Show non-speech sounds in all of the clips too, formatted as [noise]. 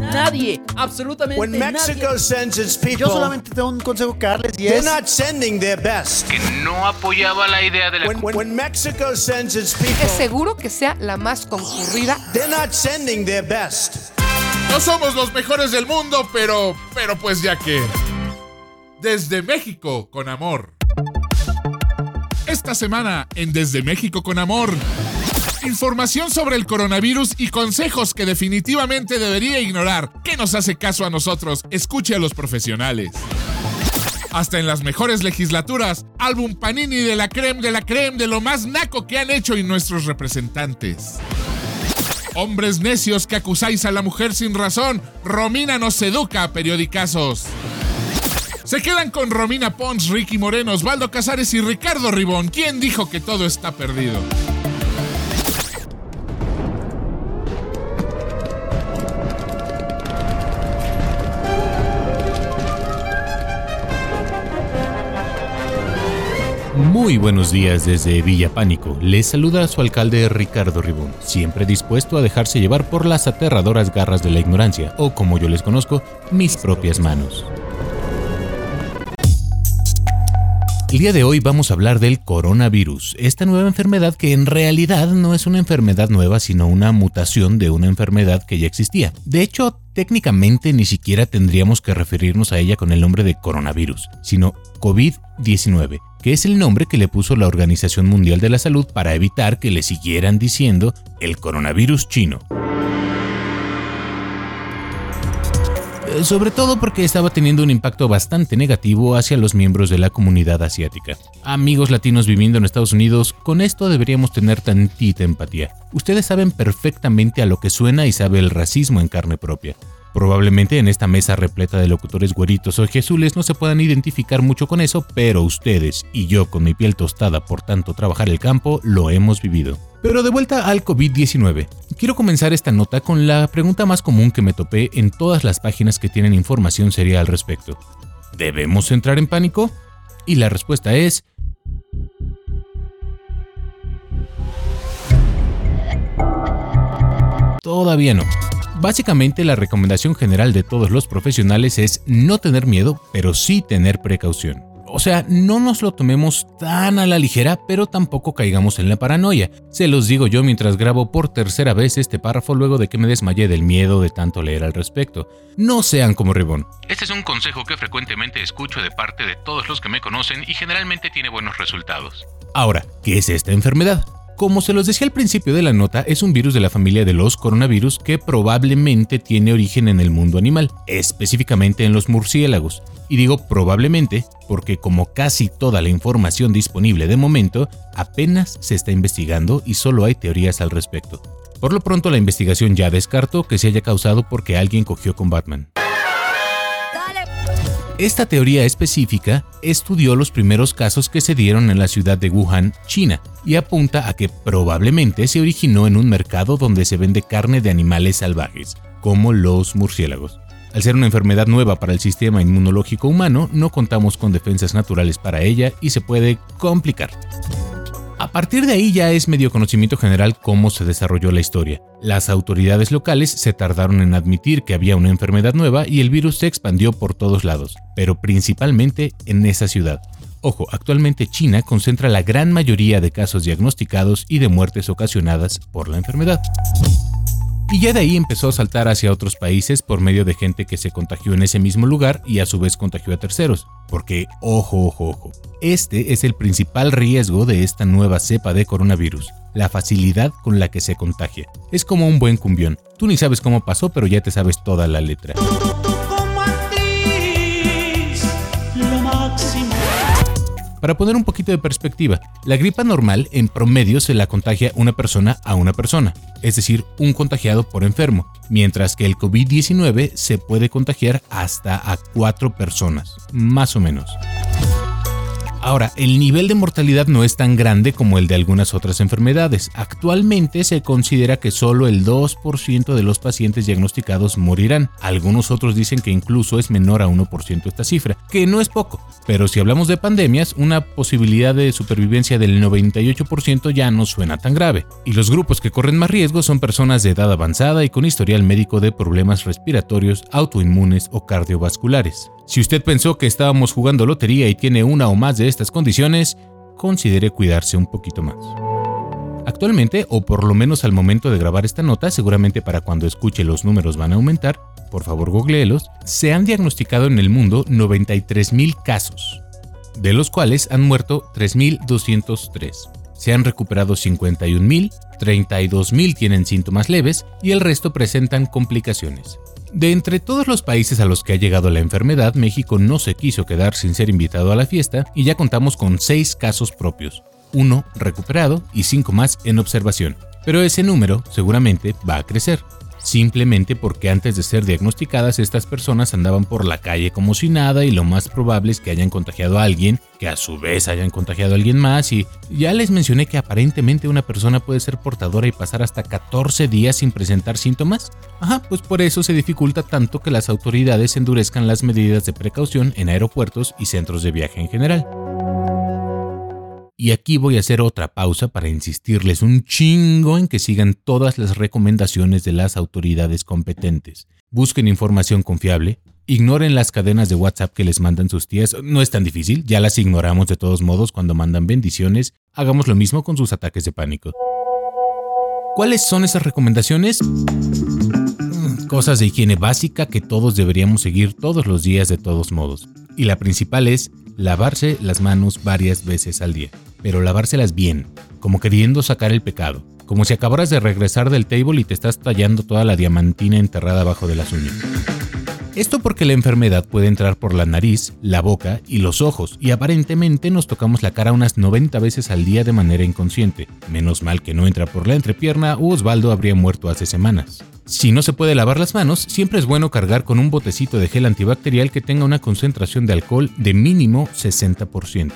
Nadie, absolutamente When Mexico nadie. sends its people, Yo solamente tengo un consejo que darles y they're es not sending their best. que no apoyaba la idea de la When, when, when Mexico sends its Es people, seguro que sea la más concurrida. they're not sending their best. No somos los mejores del mundo, pero, pero pues ya que. Desde México con amor. Esta semana en Desde México con amor. Información sobre el coronavirus y consejos que definitivamente debería ignorar. ¿Qué nos hace caso a nosotros? Escuche a los profesionales. Hasta en las mejores legislaturas, álbum Panini de la creme de la creme de lo más naco que han hecho y nuestros representantes. Hombres necios que acusáis a la mujer sin razón, Romina nos educa periodicazos. Se quedan con Romina Pons, Ricky Moreno, Osvaldo Casares y Ricardo Ribón. ¿Quién dijo que todo está perdido? Muy buenos días desde Villa Pánico. Les saluda a su alcalde Ricardo Ribón, siempre dispuesto a dejarse llevar por las aterradoras garras de la ignorancia, o como yo les conozco, mis propias manos. El día de hoy vamos a hablar del coronavirus, esta nueva enfermedad que en realidad no es una enfermedad nueva, sino una mutación de una enfermedad que ya existía. De hecho, técnicamente ni siquiera tendríamos que referirnos a ella con el nombre de coronavirus, sino COVID-19, que es el nombre que le puso la Organización Mundial de la Salud para evitar que le siguieran diciendo el coronavirus chino. Eh, Sobre todo porque estaba teniendo un impacto bastante negativo hacia los miembros de la comunidad asiática. Amigos latinos viviendo en Estados Unidos, con esto deberíamos tener tantita empatía. Ustedes saben perfectamente a lo que suena y sabe el racismo en carne propia. Probablemente en esta mesa repleta de locutores güeritos o jesules no se puedan identificar mucho con eso, pero ustedes y yo con mi piel tostada por tanto trabajar el campo lo hemos vivido. Pero de vuelta al COVID-19. Quiero comenzar esta nota con la pregunta más común que me topé en todas las páginas que tienen información seria al respecto. ¿Debemos entrar en pánico? Y la respuesta es... Todavía no. Básicamente la recomendación general de todos los profesionales es no tener miedo, pero sí tener precaución. O sea, no nos lo tomemos tan a la ligera, pero tampoco caigamos en la paranoia. Se los digo yo mientras grabo por tercera vez este párrafo luego de que me desmayé del miedo de tanto leer al respecto. No sean como Ribón. Este es un consejo que frecuentemente escucho de parte de todos los que me conocen y generalmente tiene buenos resultados. Ahora, ¿qué es esta enfermedad? Como se los decía al principio de la nota, es un virus de la familia de los coronavirus que probablemente tiene origen en el mundo animal, específicamente en los murciélagos. Y digo probablemente porque como casi toda la información disponible de momento, apenas se está investigando y solo hay teorías al respecto. Por lo pronto la investigación ya descartó que se haya causado porque alguien cogió con Batman. Esta teoría específica estudió los primeros casos que se dieron en la ciudad de Wuhan, China, y apunta a que probablemente se originó en un mercado donde se vende carne de animales salvajes, como los murciélagos. Al ser una enfermedad nueva para el sistema inmunológico humano, no contamos con defensas naturales para ella y se puede complicar. A partir de ahí ya es medio conocimiento general cómo se desarrolló la historia. Las autoridades locales se tardaron en admitir que había una enfermedad nueva y el virus se expandió por todos lados, pero principalmente en esa ciudad. Ojo, actualmente China concentra la gran mayoría de casos diagnosticados y de muertes ocasionadas por la enfermedad. Y ya de ahí empezó a saltar hacia otros países por medio de gente que se contagió en ese mismo lugar y a su vez contagió a terceros. Porque, ojo, ojo, ojo, este es el principal riesgo de esta nueva cepa de coronavirus, la facilidad con la que se contagia. Es como un buen cumbión. Tú ni sabes cómo pasó, pero ya te sabes toda la letra. Para poner un poquito de perspectiva, la gripa normal en promedio se la contagia una persona a una persona, es decir, un contagiado por enfermo, mientras que el COVID-19 se puede contagiar hasta a cuatro personas, más o menos. Ahora, el nivel de mortalidad no es tan grande como el de algunas otras enfermedades. Actualmente se considera que solo el 2% de los pacientes diagnosticados morirán. Algunos otros dicen que incluso es menor a 1% esta cifra, que no es poco. Pero si hablamos de pandemias, una posibilidad de supervivencia del 98% ya no suena tan grave. Y los grupos que corren más riesgo son personas de edad avanzada y con historial médico de problemas respiratorios, autoinmunes o cardiovasculares. Si usted pensó que estábamos jugando lotería y tiene una o más de estas condiciones, considere cuidarse un poquito más. Actualmente, o por lo menos al momento de grabar esta nota, seguramente para cuando escuche los números van a aumentar, por favor googleelos, se han diagnosticado en el mundo 93.000 casos, de los cuales han muerto 3.203. Se han recuperado 51.000, 32.000 tienen síntomas leves y el resto presentan complicaciones. De entre todos los países a los que ha llegado la enfermedad, México no se quiso quedar sin ser invitado a la fiesta y ya contamos con 6 casos propios, uno recuperado y 5 más en observación. Pero ese número seguramente va a crecer simplemente porque antes de ser diagnosticadas estas personas andaban por la calle como si nada y lo más probable es que hayan contagiado a alguien, que a su vez hayan contagiado a alguien más y ya les mencioné que aparentemente una persona puede ser portadora y pasar hasta 14 días sin presentar síntomas. Ajá, pues por eso se dificulta tanto que las autoridades endurezcan las medidas de precaución en aeropuertos y centros de viaje en general. Y aquí voy a hacer otra pausa para insistirles un chingo en que sigan todas las recomendaciones de las autoridades competentes. Busquen información confiable, ignoren las cadenas de WhatsApp que les mandan sus tías, no es tan difícil, ya las ignoramos de todos modos cuando mandan bendiciones, hagamos lo mismo con sus ataques de pánico. ¿Cuáles son esas recomendaciones? Mm, cosas de higiene básica que todos deberíamos seguir todos los días de todos modos. Y la principal es lavarse las manos varias veces al día, pero lavárselas bien, como queriendo sacar el pecado, como si acabaras de regresar del table y te estás tallando toda la diamantina enterrada abajo de las uñas. Esto porque la enfermedad puede entrar por la nariz, la boca y los ojos, y aparentemente nos tocamos la cara unas 90 veces al día de manera inconsciente. Menos mal que no entra por la entrepierna o Osvaldo habría muerto hace semanas. Si no se puede lavar las manos, siempre es bueno cargar con un botecito de gel antibacterial que tenga una concentración de alcohol de mínimo 60%.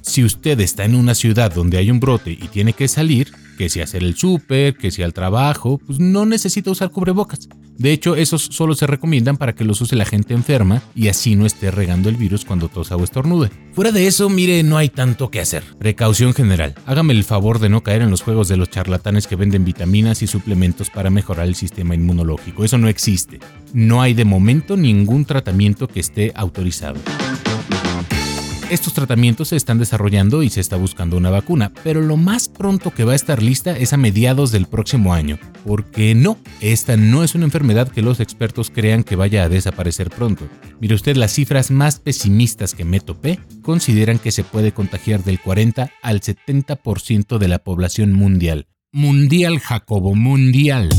Si usted está en una ciudad donde hay un brote y tiene que salir, que si hacer el súper, que si al trabajo, pues no necesita usar cubrebocas. De hecho, esos solo se recomiendan para que los use la gente enferma y así no esté regando el virus cuando tosa o estornude. Fuera de eso, mire, no hay tanto que hacer. Precaución general. Hágame el favor de no caer en los juegos de los charlatanes que venden vitaminas y suplementos para mejorar el sistema inmunológico. Eso no existe. No hay de momento ningún tratamiento que esté autorizado. Estos tratamientos se están desarrollando y se está buscando una vacuna, pero lo más pronto que va a estar lista es a mediados del próximo año, porque no, esta no es una enfermedad que los expertos crean que vaya a desaparecer pronto. Mire usted, las cifras más pesimistas que me topé consideran que se puede contagiar del 40 al 70% de la población mundial. Mundial, Jacobo, mundial.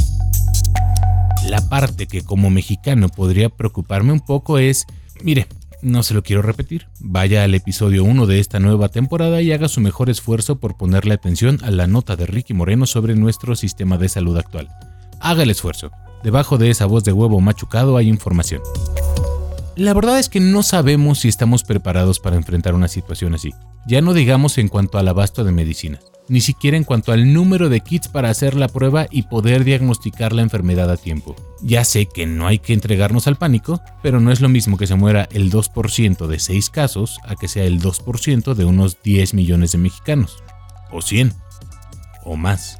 La parte que como mexicano podría preocuparme un poco es, mire, no se lo quiero repetir. Vaya al episodio 1 de esta nueva temporada y haga su mejor esfuerzo por ponerle atención a la nota de Ricky Moreno sobre nuestro sistema de salud actual. Haga el esfuerzo. Debajo de esa voz de huevo machucado hay información. La verdad es que no sabemos si estamos preparados para enfrentar una situación así. Ya no digamos en cuanto al abasto de medicinas ni siquiera en cuanto al número de kits para hacer la prueba y poder diagnosticar la enfermedad a tiempo. Ya sé que no hay que entregarnos al pánico, pero no es lo mismo que se muera el 2% de 6 casos a que sea el 2% de unos 10 millones de mexicanos. O 100. O más.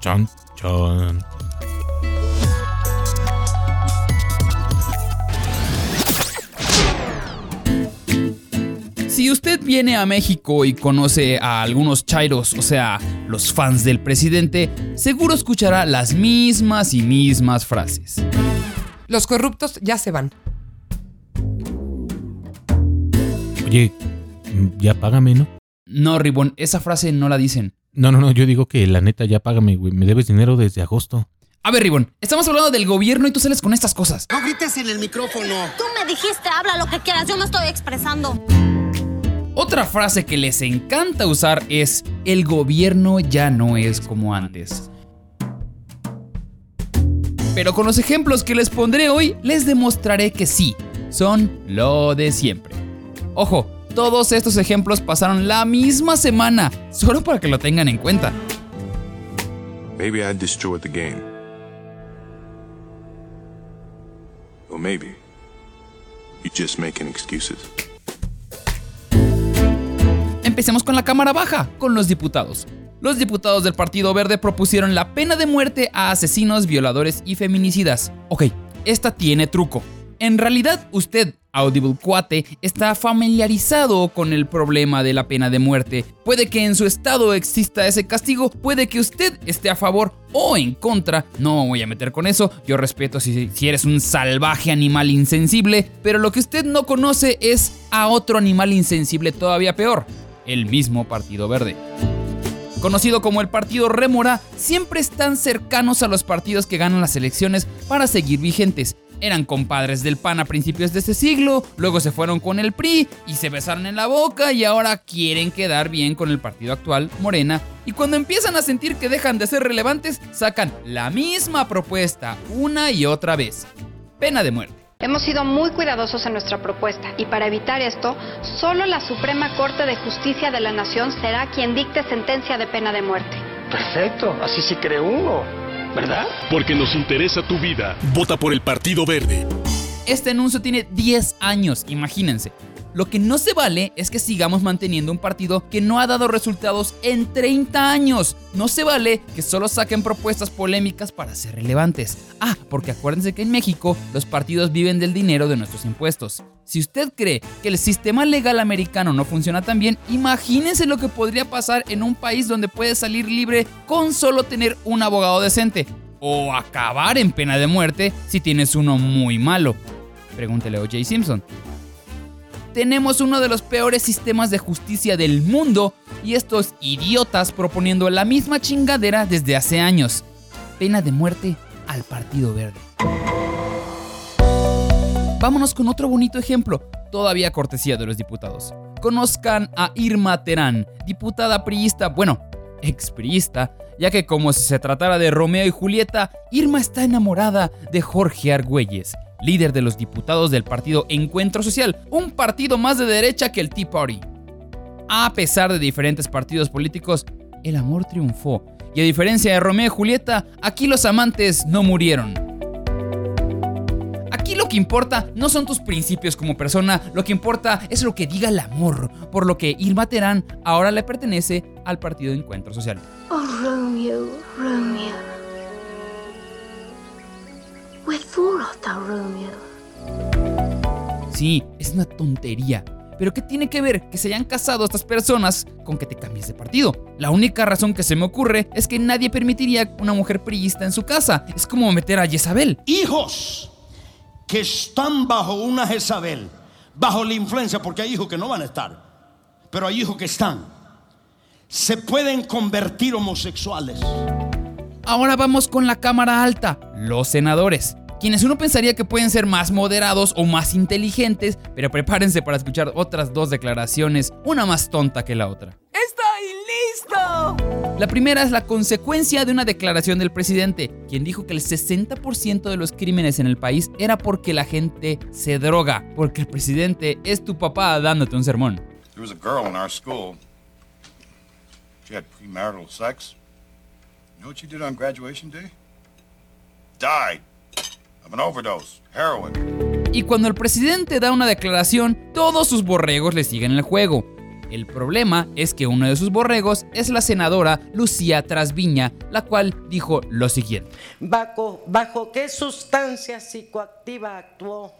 Chon, chon. Si usted viene a México y conoce a algunos chairos, o sea, los fans del presidente, seguro escuchará las mismas y mismas frases. Los corruptos ya se van. Oye, ya págame, ¿no? No, Ribón, esa frase no la dicen. No, no, no, yo digo que la neta ya págame, güey. Me debes dinero desde agosto. A ver, Ribón, estamos hablando del gobierno y tú sales con estas cosas. No grites en el micrófono. Tú me dijiste, habla lo que quieras, yo me estoy expresando. Otra frase que les encanta usar es, el gobierno ya no es como antes. Pero con los ejemplos que les pondré hoy, les demostraré que sí, son lo de siempre. Ojo, Todos estos ejemplos pasaron la misma semana, solo para que lo tengan en cuenta. Maybe I destroyed the game. Or maybe you're just making excuses. Empecemos con la Cámara Baja, con los diputados. Los diputados del Partido Verde propusieron la pena de muerte a asesinos, violadores y feminicidas. Ok, esta tiene truco. En realidad, usted, Audible Cuate, está familiarizado con el problema de la pena de muerte. Puede que en su estado exista ese castigo, puede que usted esté a favor o en contra. No me voy a meter con eso, yo respeto si, si eres un salvaje animal insensible, pero lo que usted no conoce es a otro animal insensible todavía peor, el mismo Partido Verde conocido como el Partido Rémora, siempre están cercanos a los partidos que ganan las elecciones para seguir vigentes. Eran compadres del PAN a principios de este siglo, luego se fueron con el PRI y se besaron en la boca y ahora quieren quedar bien con el partido actual, Morena, y cuando empiezan a sentir que dejan de ser relevantes, sacan la misma propuesta una y otra vez. Pena de muerte. Hemos sido muy cuidadosos en nuestra propuesta y para evitar esto, solo la Suprema Corte de Justicia de la Nación será quien dicte sentencia de pena de muerte. Perfecto, así se cree uno, ¿verdad? Porque nos interesa tu vida. Vota por el Partido Verde. Este anuncio tiene 10 años, imagínense. Lo que no se vale es que sigamos manteniendo un partido que no ha dado resultados en 30 años. No se vale que solo saquen propuestas polémicas para ser relevantes. Ah, porque acuérdense que en México los partidos viven del dinero de nuestros impuestos. Si usted cree que el sistema legal americano no funciona tan bien, imagínense lo que podría pasar en un país donde puedes salir libre con solo tener un abogado decente. O acabar en pena de muerte si tienes uno muy malo. Pregúntele a O.J. Simpson tenemos uno de los peores sistemas de justicia del mundo y estos idiotas proponiendo la misma chingadera desde hace años. Pena de muerte al Partido Verde. Vámonos con otro bonito ejemplo, todavía cortesía de los diputados. Conozcan a Irma Terán, diputada priista, bueno, expriista, ya que como si se tratara de Romeo y Julieta, Irma está enamorada de Jorge Argüelles, líder de los diputados del partido Encuentro Social, un partido más de derecha que el Tea Party. A pesar de diferentes partidos políticos, el amor triunfó, y a diferencia de Romeo y Julieta, aquí los amantes no murieron. Aquí lo que importa no son tus principios como persona, lo que importa es lo que diga el amor, por lo que Irma Terán ahora le pertenece al partido Encuentro Social. Oh, Romeo, Romeo. Sí, es una tontería. Pero ¿qué tiene que ver que se hayan casado estas personas con que te cambies de partido? La única razón que se me ocurre es que nadie permitiría una mujer priista en su casa. Es como meter a Jezabel. Hijos que están bajo una Jezabel, bajo la influencia, porque hay hijos que no van a estar, pero hay hijos que están, se pueden convertir homosexuales. Ahora vamos con la Cámara Alta, los senadores. Quienes uno pensaría que pueden ser más moderados o más inteligentes, pero prepárense para escuchar otras dos declaraciones, una más tonta que la otra. ¡Estoy listo! La primera es la consecuencia de una declaración del presidente, quien dijo que el 60% de los crímenes en el país era porque la gente se droga, porque el presidente es tu papá dándote un sermón. There was a girl in our school. She had premarital sex. You know what she did on graduation day? Died of an overdose, heroin. Y cuando el presidente da una declaración, todos sus borregos le siguen el juego. El problema es que uno de sus borregos es la senadora Lucía Trasviña, la cual dijo lo siguiente. ¿Bajo, bajo qué sustancia psicoactiva actuó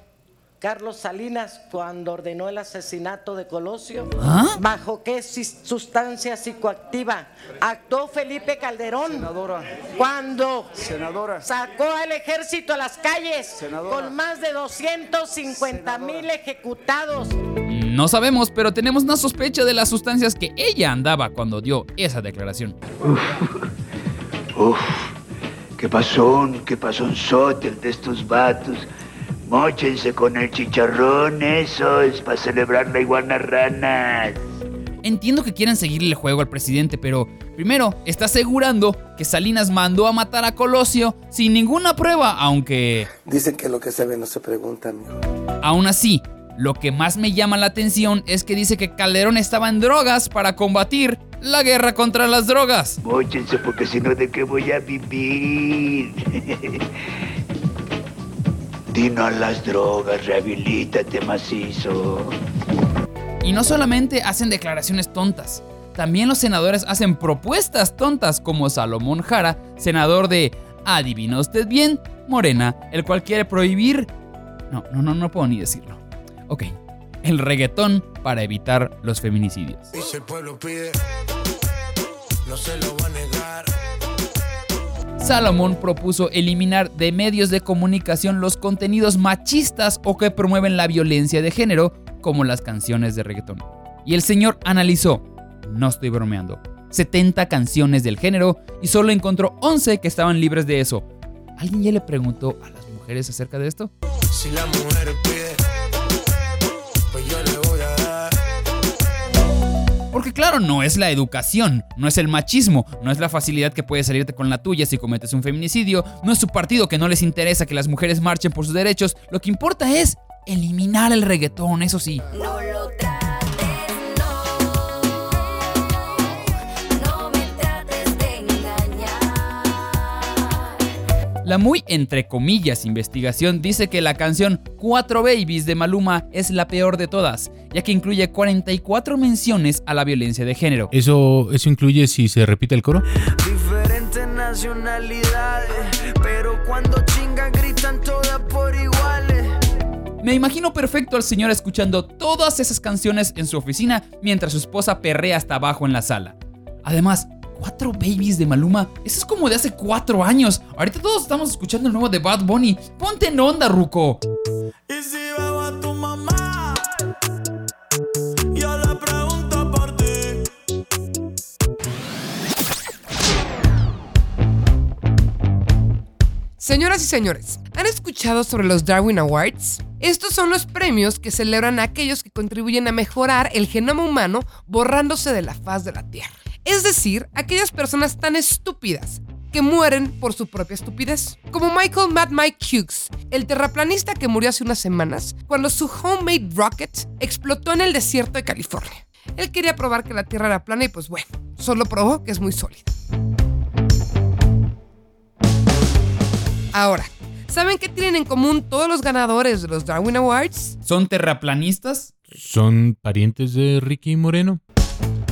Carlos Salinas cuando ordenó el asesinato de Colosio? ¿Ah? ¿Bajo qué sustancia psicoactiva actuó Felipe Calderón cuando sacó al ejército a las calles con más de 250 mil ejecutados? No sabemos, pero tenemos una sospecha de las sustancias que ella andaba cuando dio esa declaración. Uf, qué pasó, qué pasó sóter de estos vatos. Móchense con el chicharrón, eso es para celebrar la iguana ranas. Entiendo que quieren seguirle el juego al presidente, pero primero está asegurando que Salinas mandó a matar a Colosio sin ninguna prueba, aunque... Dicen que lo que se ve no se pregunta, amigo. Aún así, Lo que más me llama la atención es que dice que Calderón estaba en drogas para combatir la guerra contra las drogas. Móchense porque si no, ¿de qué voy a vivir? [laughs] Dino a las drogas, rehabilítate macizo. Y no solamente hacen declaraciones tontas, también los senadores hacen propuestas tontas como Salomón Jara, senador de Adivina usted bien, Morena, el cual quiere prohibir... No, no, no, no puedo ni decirlo. Ok, el reggaetón para evitar los feminicidios. Si el pueblo pide, no se lo va a negar. Salomón propuso eliminar de medios de comunicación los contenidos machistas o que promueven la violencia de género, como las canciones de reggaetón. Y el señor analizó, no estoy bromeando, 70 canciones del género y solo encontró 11 que estaban libres de eso. ¿Alguien ya le preguntó a las mujeres acerca de esto? Si la mujer pide, Porque claro, no es la educación, no es el machismo, no es la facilidad que puedes salirte con la tuya si cometes un feminicidio, no es su partido que no les interesa que las mujeres marchen por sus derechos, lo que importa es eliminar el reggaetón, eso sí. La muy entre comillas investigación dice que la canción Cuatro Babies de Maluma es la peor de todas, ya que incluye 44 menciones a la violencia de género. ¿Eso, ¿Eso incluye si se repite el coro? Diferentes nacionalidades, pero cuando chingan gritan todas por iguales. Me imagino perfecto al señor escuchando todas esas canciones en su oficina mientras su esposa perrea hasta abajo en la sala. Además, cuatro babies de Maluma, eso es como de hace cuatro años. Ahorita todos estamos escuchando el nuevo de Bad Bunny. Ponte en onda, Ruco. Y si veo a tu mamá, yo le pregunto por ti. Señoras y señores, ¿han escuchado sobre los Darwin Awards? Estos son los premios que celebran a aquellos que contribuyen a mejorar el genoma humano borrándose de la faz de la Tierra. Es decir, aquellas personas tan estúpidas que mueren por su propia estupidez. Como Michael Mad Mike Hughes, el terraplanista que murió hace unas semanas cuando su homemade rocket explotó en el desierto de California. Él quería probar que la Tierra era plana y pues bueno, solo probó que es muy sólida. Ahora, ¿saben qué tienen en común todos los ganadores de los Darwin Awards? ¿Son terraplanistas? ¿Son parientes de Ricky Moreno?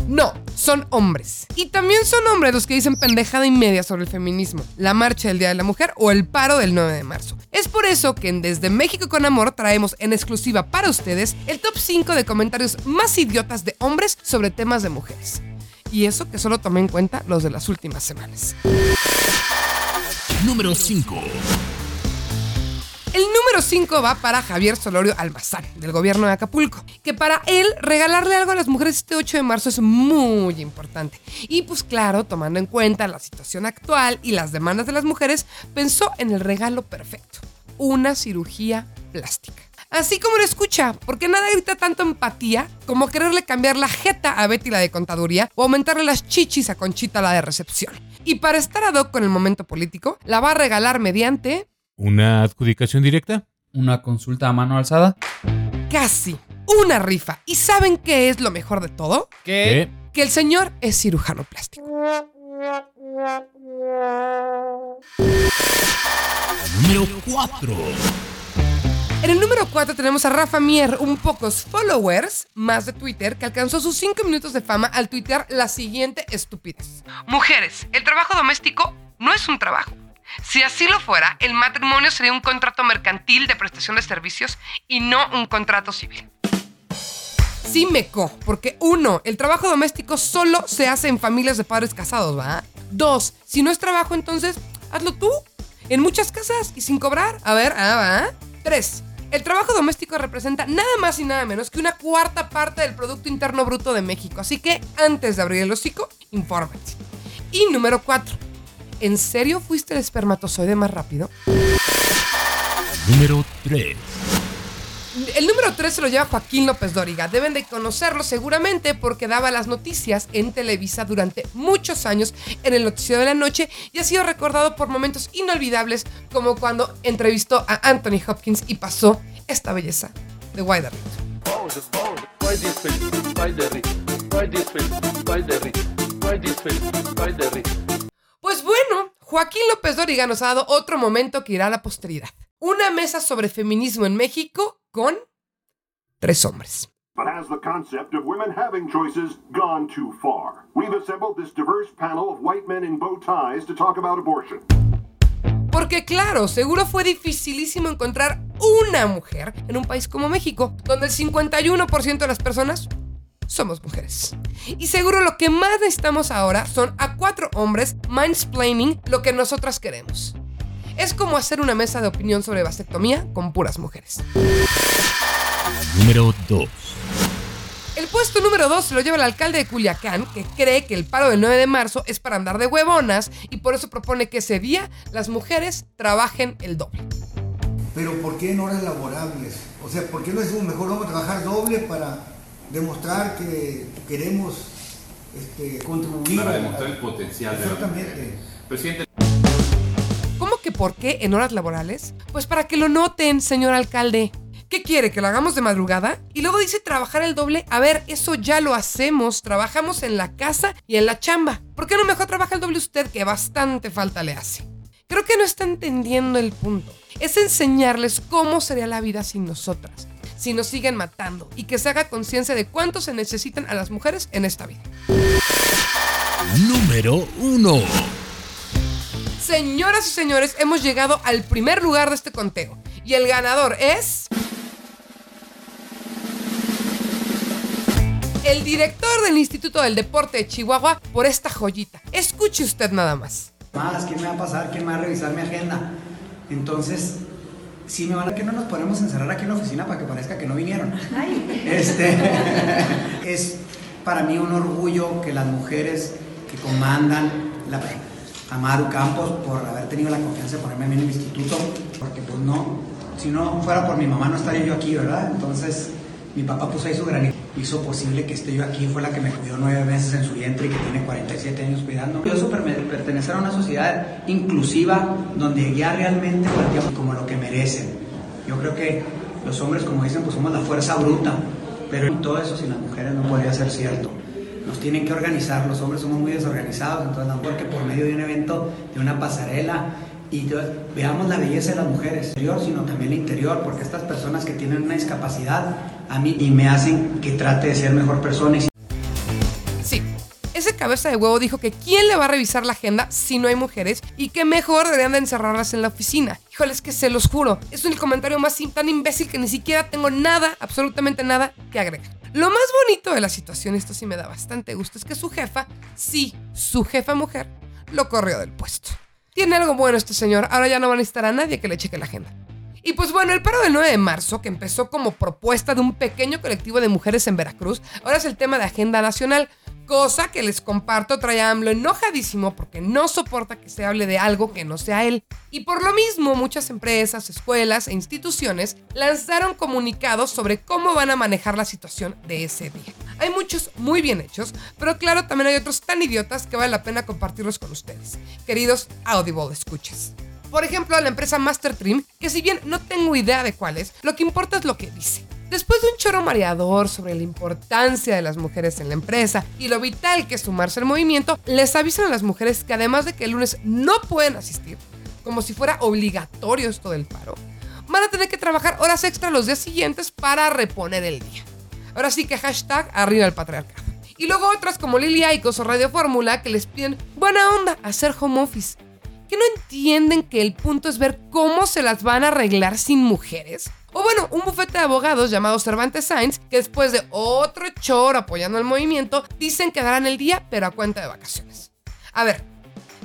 No, son hombres. Y también son hombres los que dicen pendejada y media sobre el feminismo, la marcha del Día de la Mujer o el paro del 9 de marzo. Es por eso que en Desde México con Amor traemos en exclusiva para ustedes el top 5 de comentarios más idiotas de hombres sobre temas de mujeres. Y eso que solo tomé en cuenta los de las últimas semanas. Número 5. El número 5 va para Javier Solorio Almazán, del gobierno de Acapulco, que para él regalarle algo a las mujeres este 8 de marzo es muy importante. Y pues claro, tomando en cuenta la situación actual y las demandas de las mujeres, pensó en el regalo perfecto, una cirugía plástica. Así como lo escucha, porque nada grita tanto empatía como quererle cambiar la jeta a Betty la de contaduría o aumentarle las chichis a Conchita la de recepción. Y para estar ad hoc con el momento político, la va a regalar mediante ¿Una adjudicación directa? ¿Una consulta a mano alzada? casi una rifa. ¿Y saben qué es lo mejor de todo? ¿Qué? Que el señor es cirujano plástico. Número 4. En el número 4 tenemos a Rafa Mier, un pocos followers más de Twitter, que alcanzó sus 5 minutos de fama al tuitear la siguiente estupidez. Mujeres, el trabajo doméstico no es un trabajo. Si así lo fuera, el matrimonio sería un contrato mercantil de prestación de servicios y no un contrato civil. Sí me co, porque uno, el trabajo doméstico solo se hace en familias de padres casados, ¿va? Dos, si no es trabajo, entonces hazlo tú. En muchas casas y sin cobrar. A ver, ah, va. Tres, el trabajo doméstico representa nada más y nada menos que una cuarta parte del Producto Interno Bruto de México. Así que antes de abrir el hocico, infórmate. Y número cuatro, ¿en serio fuiste el espermatozoide más rápido? Número 3. El número 3 se lo lleva Joaquín López Dóriga. Deben de conocerlo seguramente porque daba las noticias en Televisa durante muchos años en el noticiero de la noche y ha sido recordado por momentos inolvidables como cuando entrevistó a Anthony Hopkins y pasó esta belleza de Guaydarrito. Pues bueno, Joaquín López Dóriga nos ha dado otro momento que irá a la posteridad. Una mesa sobre feminismo en México con tres hombres. But has the concept of women having choices gone too far? We've assembled this diverse panel of white men in bow ties to talk about abortion. Porque claro, seguro fue dificilísimo encontrar una mujer en un país como México, donde el 51% de las personas somos mujeres. Y seguro lo que más necesitamos ahora son a cuatro hombres mansplaining lo que nosotras queremos. Es como hacer una mesa de opinión sobre vasectomía con puras mujeres. Número 2. El puesto número 2 se lo lleva el alcalde de Culiacán, que cree que el paro del 9 de marzo es para andar de huevonas y por eso propone que ese día las mujeres trabajen el doble. Pero ¿por qué en horas laborables? O sea, ¿por qué no decimos mejor vamos a trabajar doble para demostrar que queremos este, contribuir? Para a- demostrar el potencial de la Exactamente. Presidente. ¿Cómo que por qué en horas laborales? Pues para que lo noten, señor alcalde. ¿Qué quiere? ¿Que lo hagamos de madrugada? Y luego dice trabajar el doble. A ver, eso ya lo hacemos. Trabajamos en la casa y en la chamba. ¿Por qué no mejor trabaja el doble usted que bastante falta le hace? Creo que no está entendiendo el punto. Es enseñarles cómo sería la vida sin nosotras. Si nos siguen matando y que se haga conciencia de cuánto se necesitan a las mujeres en esta vida. Número 1. Señoras y señores, hemos llegado al primer lugar de este conteo. Y el ganador es... El director del Instituto del Deporte de Chihuahua por esta joyita. Escuche usted nada más. más, ¿quién me va a pasar? ¿Quién me va a revisar mi agenda? Entonces, sí me van a que no nos podemos encerrar aquí en la oficina para que parezca que no vinieron. Este [laughs] es para mí un orgullo que las mujeres que comandan la Amaru Campos por haber tenido la confianza de ponerme a mí en el instituto, porque pues no, si no fuera por mi mamá no estaría yo aquí, ¿verdad? Entonces mi papá puso ahí su granito, hizo posible que esté yo aquí, fue la que me cuidó nueve meses en su vientre y que tiene 47 años cuidando. Yo super pertenecer a una sociedad inclusiva donde ya realmente partíamos como lo que merecen. Yo creo que los hombres, como dicen, pues somos la fuerza bruta, pero todo eso sin las mujeres no podría ser cierto. Nos tienen que organizar, los hombres somos muy desorganizados, entonces a lo mejor que por medio de un evento, de una pasarela, y veamos la belleza de las mujeres, exterior, sino también el interior, porque estas personas que tienen una discapacidad a mí y me hacen que trate de ser mejor persona. Sí, ese cabeza de huevo dijo que quién le va a revisar la agenda si no hay mujeres y que mejor deberían de encerrarlas en la oficina. Híjoles que se los juro, es un comentario más tan imbécil que ni siquiera tengo nada, absolutamente nada que agregar. Lo más bonito de la situación, esto sí me da bastante gusto, es que su jefa, sí, su jefa mujer, lo corrió del puesto. Tiene algo bueno este señor, ahora ya no va a necesitar a nadie que le cheque la agenda. Y pues bueno, el paro del 9 de marzo, que empezó como propuesta de un pequeño colectivo de mujeres en Veracruz, ahora es el tema de agenda nacional, cosa que les comparto trae a AMLO enojadísimo porque no soporta que se hable de algo que no sea él. Y por lo mismo, muchas empresas, escuelas e instituciones lanzaron comunicados sobre cómo van a manejar la situación de ese día. Hay muchos muy bien hechos, pero claro, también hay otros tan idiotas que vale la pena compartirlos con ustedes. Queridos Audible escuchas. Por ejemplo, la empresa Mastertrim, que si bien no tengo idea de cuál es, lo que importa es lo que dice. Después de un choro mareador sobre la importancia de las mujeres en la empresa y lo vital que es sumarse al movimiento, les avisan a las mujeres que además de que el lunes no pueden asistir, como si fuera obligatorio esto del paro, van a tener que trabajar horas extra los días siguientes para reponer el día. Ahora sí que hashtag arriba el patriarcado. Y luego otras como Lili Aicos o Radio Fórmula que les piden buena onda hacer home office. ¿Que no entienden que el punto es ver cómo se las van a arreglar sin mujeres? O bueno, un bufete de abogados llamado Cervantes Sainz, que después de otro choro apoyando el movimiento, dicen que darán el día, pero a cuenta de vacaciones. A ver,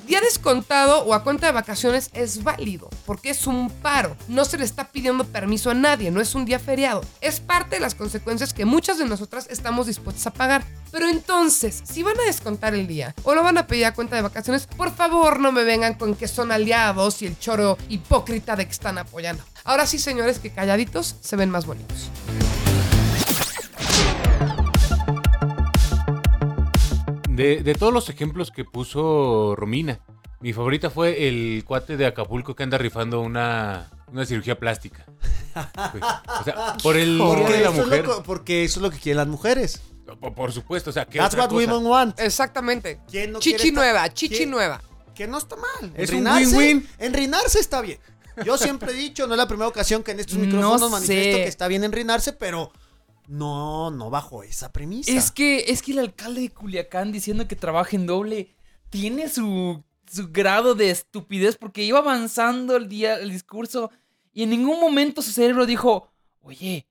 día descontado o a cuenta de vacaciones es válido, porque es un paro. No se le está pidiendo permiso a nadie, no es un día feriado. Es parte de las consecuencias que muchas de nosotras estamos dispuestas a pagar. Pero entonces, si van a descontar el día o lo van a pedir a cuenta de vacaciones, por favor no me vengan con que son aliados y el choro hipócrita de que están apoyando. Ahora sí, señores, que calladitos se ven más bonitos. De, de todos los ejemplos que puso Romina, mi favorita fue el cuate de Acapulco que anda rifando una, una cirugía plástica. O sea, por el Porque de la eso es mujer. lo que- porque eso es lo que quieren las mujeres. Por, por supuesto, o sea, ¿qué That's otra what cosa? women want. Exactamente. ¿Quién no chichi nueva, chichi ¿Quién- nueva. Que no está mal. Es un Enrinarse- win-win. Enrinarse está bien. Yo siempre he dicho, no es la primera ocasión que en estos [laughs] No micrófonos manifiesto sé. que está bien enrinarse, pero no, no bajo esa premisa. Es que, es que el alcalde de Culiacán diciendo que trabaja en doble tiene su, su grado de estupidez porque iba avanzando el día, el discurso y en ningún momento su cerebro dijo, oye,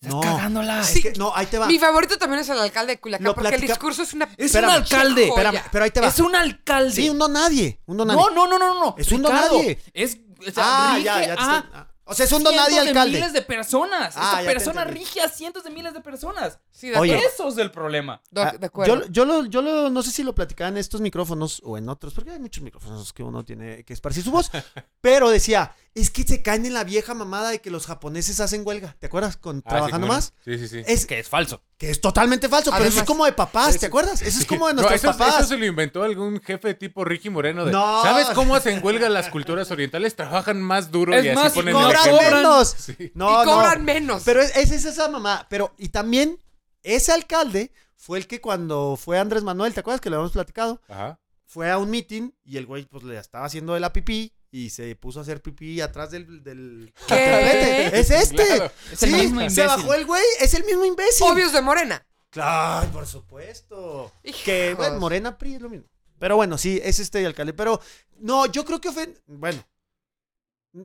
estás no, cagándola. es que- no, ahí te va. Mi favorito también es el alcalde de Culiacán Lo porque el discurso es una Es Espérame, un alcalde. Espérame, pero ahí te va. Es un alcalde. Sí, un don nadie. Un don nadie. no, no, no, no, no. Es un Ricardo, donadie. Es, o sea, Ah, rige ya, ya te a estoy- ah. O sea, es un don nadie cientos de alcalde. miles de personas. Ah, Esta persona rige a cientos de miles de personas. Sí, de Oye. Eso es el problema. De- Ah, de acuerdo. Yo, yo, lo, yo lo, no sé si lo platicaba en estos micrófonos o en otros, porque hay muchos micrófonos que uno tiene que esparcir su voz. [laughs] pero decía, es que se caen en la vieja mamada de que los japoneses hacen huelga. ¿Te acuerdas? Con, Ah, sí, trabajando más. Sí, sí, sí. Es Que es falso. que es totalmente falso, pero eso es como de papás, ¿te acuerdas? Eso es como de [laughs] No, nuestros eso, papás. eso se lo inventó algún jefe tipo Ricky Moreno. De, No. ¿Sabes cómo hacen huelga las culturas orientales? Trabajan más duro Es y así más, ponen el cobran menos. Sí. No, y cobran no. menos. Pero es, es esa mamá. Pero, y también, ese alcalde fue el que cuando fue Andrés Manuel, ¿te acuerdas que lo habíamos platicado? Ajá. Fue a un meeting y el güey pues le estaba haciendo de la pipí y se puso a hacer pipí atrás del... del ¿Qué? Es este. Claro. Es el Sí, mismo se imbécil. bajó el güey, es el mismo imbécil. Obvios de Morena. Claro, por supuesto. Que, bueno, Morena Pri es lo mismo. Pero bueno, sí, es este alcalde. Pero, no, yo creo que ofende. Bueno.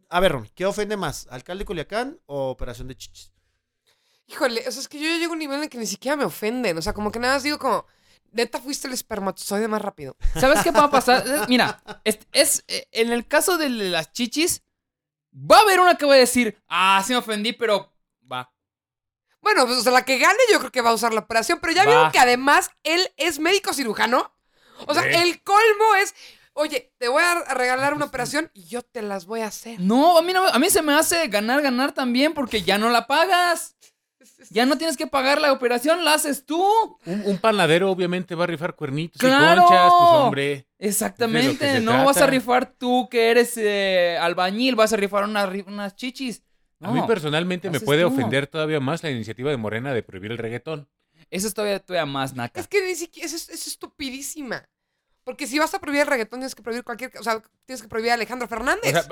A ver, Romy, ¿qué ofende más? ¿Alcalde de Culiacán o Operación de Chichis? Híjole, o sea, es que yo ya llego a un nivel en el que ni siquiera me ofenden. O sea, como que nada más digo como, neta fuiste el espermatozoide más rápido. ¿Sabes qué va a pasar? [laughs] Mira, es, es, eh, en el caso de las chichis, va a haber una que va a decir, ah, sí me ofendí, pero va. Bueno, pues o sea, la que gane yo creo que va a usar la operación, pero ya Va. vieron que además él es médico cirujano. O sea, el colmo es, oye, te voy a regalar una operación y yo te las voy a hacer. No, a mí, no, a mí se me hace ganar, ganar también porque ya no la pagas. Ya no tienes que pagar la operación, la haces tú. Un, un panadero obviamente va a rifar cuernitos ¡Claro! y conchas, pues hombre. Exactamente, no vas a rifar tú que eres eh, albañil, vas a rifar una unas chichis. A mí personalmente me puede tú. ofender todavía más la iniciativa de Morena de prohibir el reggaetón. Eso es todavía, todavía más naca. Es que ni siquiera, es, es estupidísima. Porque si vas a prohibir el reggaetón, tienes que prohibir cualquier, o sea, tienes que prohibir a Alejandro O Fernández. sea,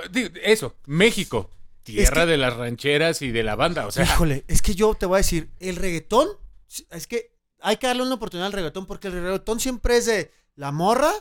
eso, México, tierra que- de las rancheras y de la banda. O sea, Híjole, es que yo te voy a decir, el reggaetón, es que hay que darle una oportunidad al reggaetón porque el reggaetón siempre es de la morra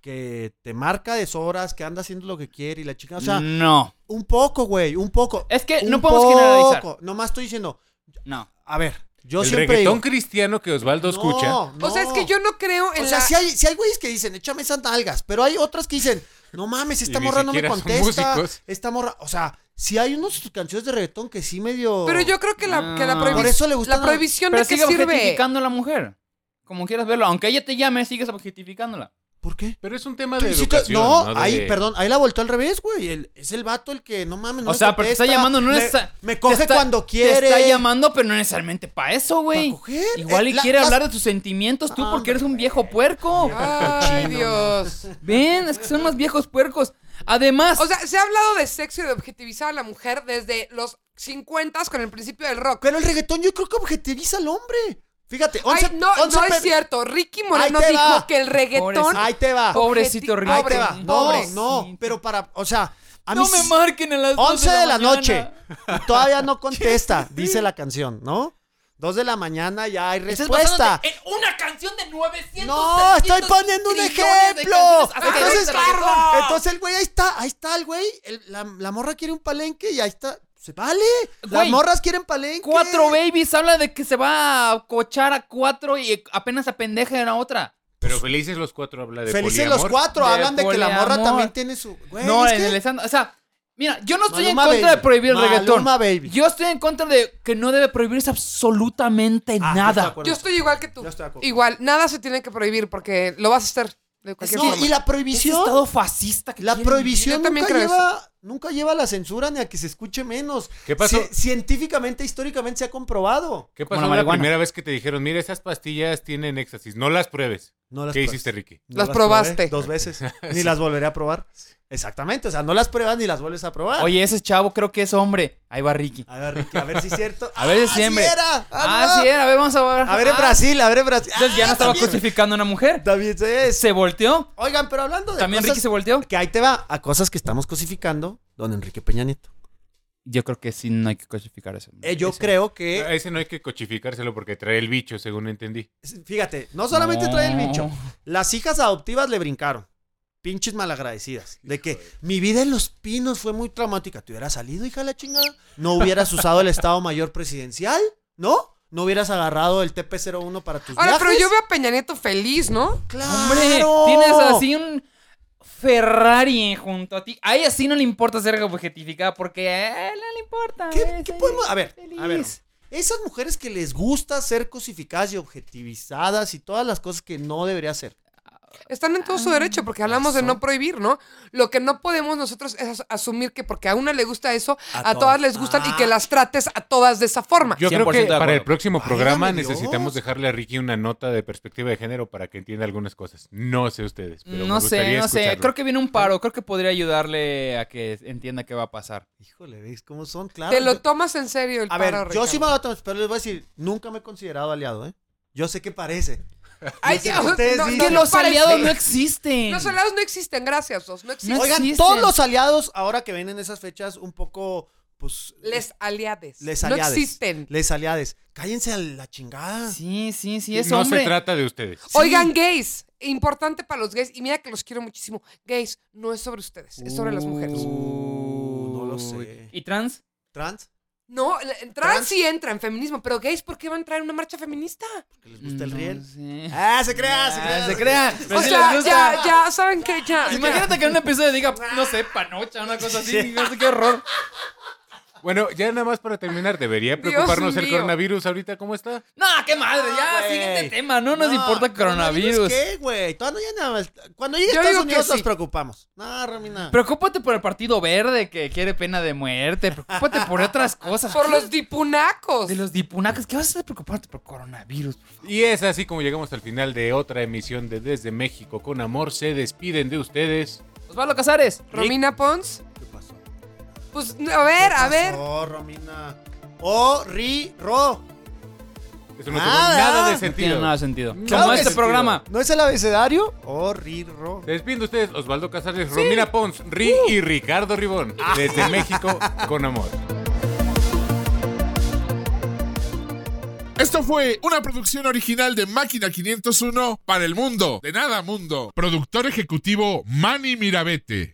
que te marca deshoras, que anda haciendo lo que quiere y la chica, o sea, no. un poco, güey, un poco. Es que un no podemos generalizar. poco. Nomás estoy diciendo, No. a ver, yo el siempre reggaetón digo, cristiano que Osvaldo escucha. no, o sea, es que yo no creo en O sea, la... si hay, si hay güeyes que dicen, échame esas nalgas, pero hay otras que dicen, no mames, esta Y ni morra no me contesta. Esta morra, o sea, si hay unas canciones de reggaetón que sí medio. Pero yo creo que la, que la, Ah. prohibi- Por eso le gustan la prohibición de qué sigue sirve. objetificando a la mujer. Como quieras verlo. Aunque ella te llame, sigues objetificándola. ¿Por qué? Pero es un tema de educación. no, ¿no? De- ahí, perdón, ahí la volteó al revés, güey. El- es el vato el que, no mames, no o me sea, pero te está llamando, no me, necesa- me coge está- cuando quiere. Te está llamando, pero no necesariamente para eso, güey. ¿Para coger? Igual Eh, y la- quiere las- hablar de tus sentimientos tú Ah, porque eres un viejo puerco. Ay, Dios. Ven, es que son más viejos puercos. Además, O sea, se ha hablado de sexo y de objetivizar a la mujer desde los 50 con el principio del rock. Pero el reggaetón yo creo que objetiviza al hombre. Fíjate, 11, Ay, no, 11 no es cierto. Ricky Moreno dijo va. que el reggaetón. Pobrecito. Ahí te va. pobrecito Ricky. Ahí te va. No, no, pero para, o sea, a mí no me marquen a las 11 12 de la mañana. noche y todavía no [laughs] contesta, dice la canción, ¿no? 2 de la mañana ya hay respuesta. en una canción de 900 No, estoy 300 poniendo un de ejemplo. Entonces, de entonces el güey ahí está, ahí está el güey. el- la, la morra quiere un palenque y ahí está. Se vale. Las Güey, morras quieren palenque. Cuatro babies habla de que se va a cochar a cuatro y apenas apendeja en la otra. Pero felices los cuatro habla de Felices poliamor. los cuatro. De Hablan de que la morra poliamor. también tiene su. Güey, no, es en que- el estándar- O sea, mira, yo no estoy Maluma en contra baby. de prohibir el reggaetón. Baby. Yo estoy en contra de que no debe prohibirse absolutamente Ah, estoy de nada. acuerdo. Yo estoy igual que tú. Yo estoy de acuerdo. Igual, nada se tiene que prohibir porque lo vas a hacer de cualquier No, forma. y la Ese prohibición. estado fascista que La quieren prohibición Yo también nunca creo lleva, nunca lleva a la censura ni a que se escuche menos. ¿Qué pasó? Ci- científicamente, históricamente se ha comprobado. ¿Qué pasó la la, primera vez que te dijeron, mira, esas pastillas tienen éxtasis, no las pruebes? No las ¿Qué pruebes. hiciste, Ricky? No Las probé probaste. Dos veces. [laughs] Ni Sí. las volveré a probar. Exactamente. O sea, no las pruebas ni las vuelves a probar. Oye, ese chavo creo que es hombre. Ahí va Ricky. A ver, Ricky, a ver si es cierto. [laughs] A ver si ¡Ah, siempre. sí era! Ah, no! sí era. A ver, vamos a ver. A ver en Ah, Brasil, a ver en Brasil. Entonces ya Ah, no estaba también- crucificando a una mujer. También se Se volteó. Oigan, pero hablando de También cosas Ricky se volteó. que ahí te va a cosas que estamos don Enrique Peña Nieto. Yo creo que sí no hay que cosificar eso. Eh, yo creo que, A ese no hay que cochificárselo porque trae el bicho, según entendí. fíjate, no solamente No. trae el bicho, las hijas adoptivas le brincaron. Pinches malagradecidas. De que mi vida en Los Pinos fue muy traumática. ¿Te hubieras salido, hija de la chingada? ¿No hubieras usado el Estado Mayor Presidencial? ¿No? ¿No hubieras agarrado el TP-01 para tus Ahora, pero viajes? yo veo a Peña Nieto feliz, ¿no? ¡Claro! Hombre, tienes así un Ferrari junto a ti. A ella sí no le importa ser objetificada porque a él no le importa. ¿Qué, qué podemos...? A ver, a ver. Esas mujeres que les gusta ser cosificadas y objetivizadas y todas las cosas que no debería ser. Están en todo su derecho porque hablamos de no prohibir, ¿no? Lo que no podemos nosotros es as- asumir que porque a una le gusta eso, A a, todas. todas les gustan y que las trates a todas de esa forma. Yo creo 100% que para el próximo programa Dios. necesitamos dejarle a Ricky una nota de perspectiva de género para que entienda algunas cosas. No sé ustedes, pero me No sé, no sé. Creo que viene un paro. Creo que podría ayudarle a que entienda qué va a pasar. Híjole, ¿veis cómo son? Claro. Te lo tomas en serio el a ver, paro, yo sí me a tomar, pero les voy a decir, nunca me he considerado aliado, ¿eh? Yo sé que parece. Ay, que ustedes no, dicen- no, Que no los parece. aliados no existen. Los aliados no existen, gracias, Dos. No existen. No Oigan, existen. todos los aliados, ahora que ven en esas fechas, un poco, pues... Les aliades. Les no aliades. existen. Les aliades. Cállense a la chingada. Sí, sí, sí, es no hombre. se trata de ustedes. Oigan, gays. Importante para los gays. Y mira que los quiero muchísimo. Gays, no es sobre ustedes, es sobre las mujeres. Uh, no lo sé. ¿Y trans? ¿Trans? No, trans, Trans. sí entra en feminismo, pero gays, ¿por qué van a entrar en una marcha feminista? Que les gusta el No riel. Ah, se crea, se crea. Ah, se crea. O sí sea, les gusta. ya, ya, ¿saben qué? Ya. Imagínate que en un episodio diga, no sé, panocha, una cosa así. No sé qué horror. Bueno, ya nada más para terminar, ¿debería Dios preocuparnos el mío. coronavirus ahorita cómo está? No, qué madre, ya, güey. siguiente tema. No nos importa coronavirus. ¿Qué, güey? Todavía no nada más. Cuando llegue Yo Estados digo que Unidos nos sí. preocupamos. No, Romina. Preocúpate por el Partido Verde que quiere pena de muerte. Preocúpate por otras [laughs] cosas. Por los dipunacos. De los dipunacos. ¿Qué vas a hacer preocuparte por coronavirus? por favor? Y es así como llegamos al final de otra emisión de Desde México con Amor. Se despiden de ustedes. Osvaldo Casares. Romina Pons. Pues, a ver, a ver. Oh, Romina. Oh, ri, ro. Eso no Nada. nada de No tiene sentido. nada de sentido. Claro Como que este sí. programa. ¿No es el abecedario? Oh, ri, ro. Se despiden de ustedes Osvaldo Casares, Romina Pons, Ri y Ricardo Ribón. Desde México con Amor. Esto fue una producción original de Máquina 501 para el mundo. De nada mundo. Productor ejecutivo Manny Mirabete.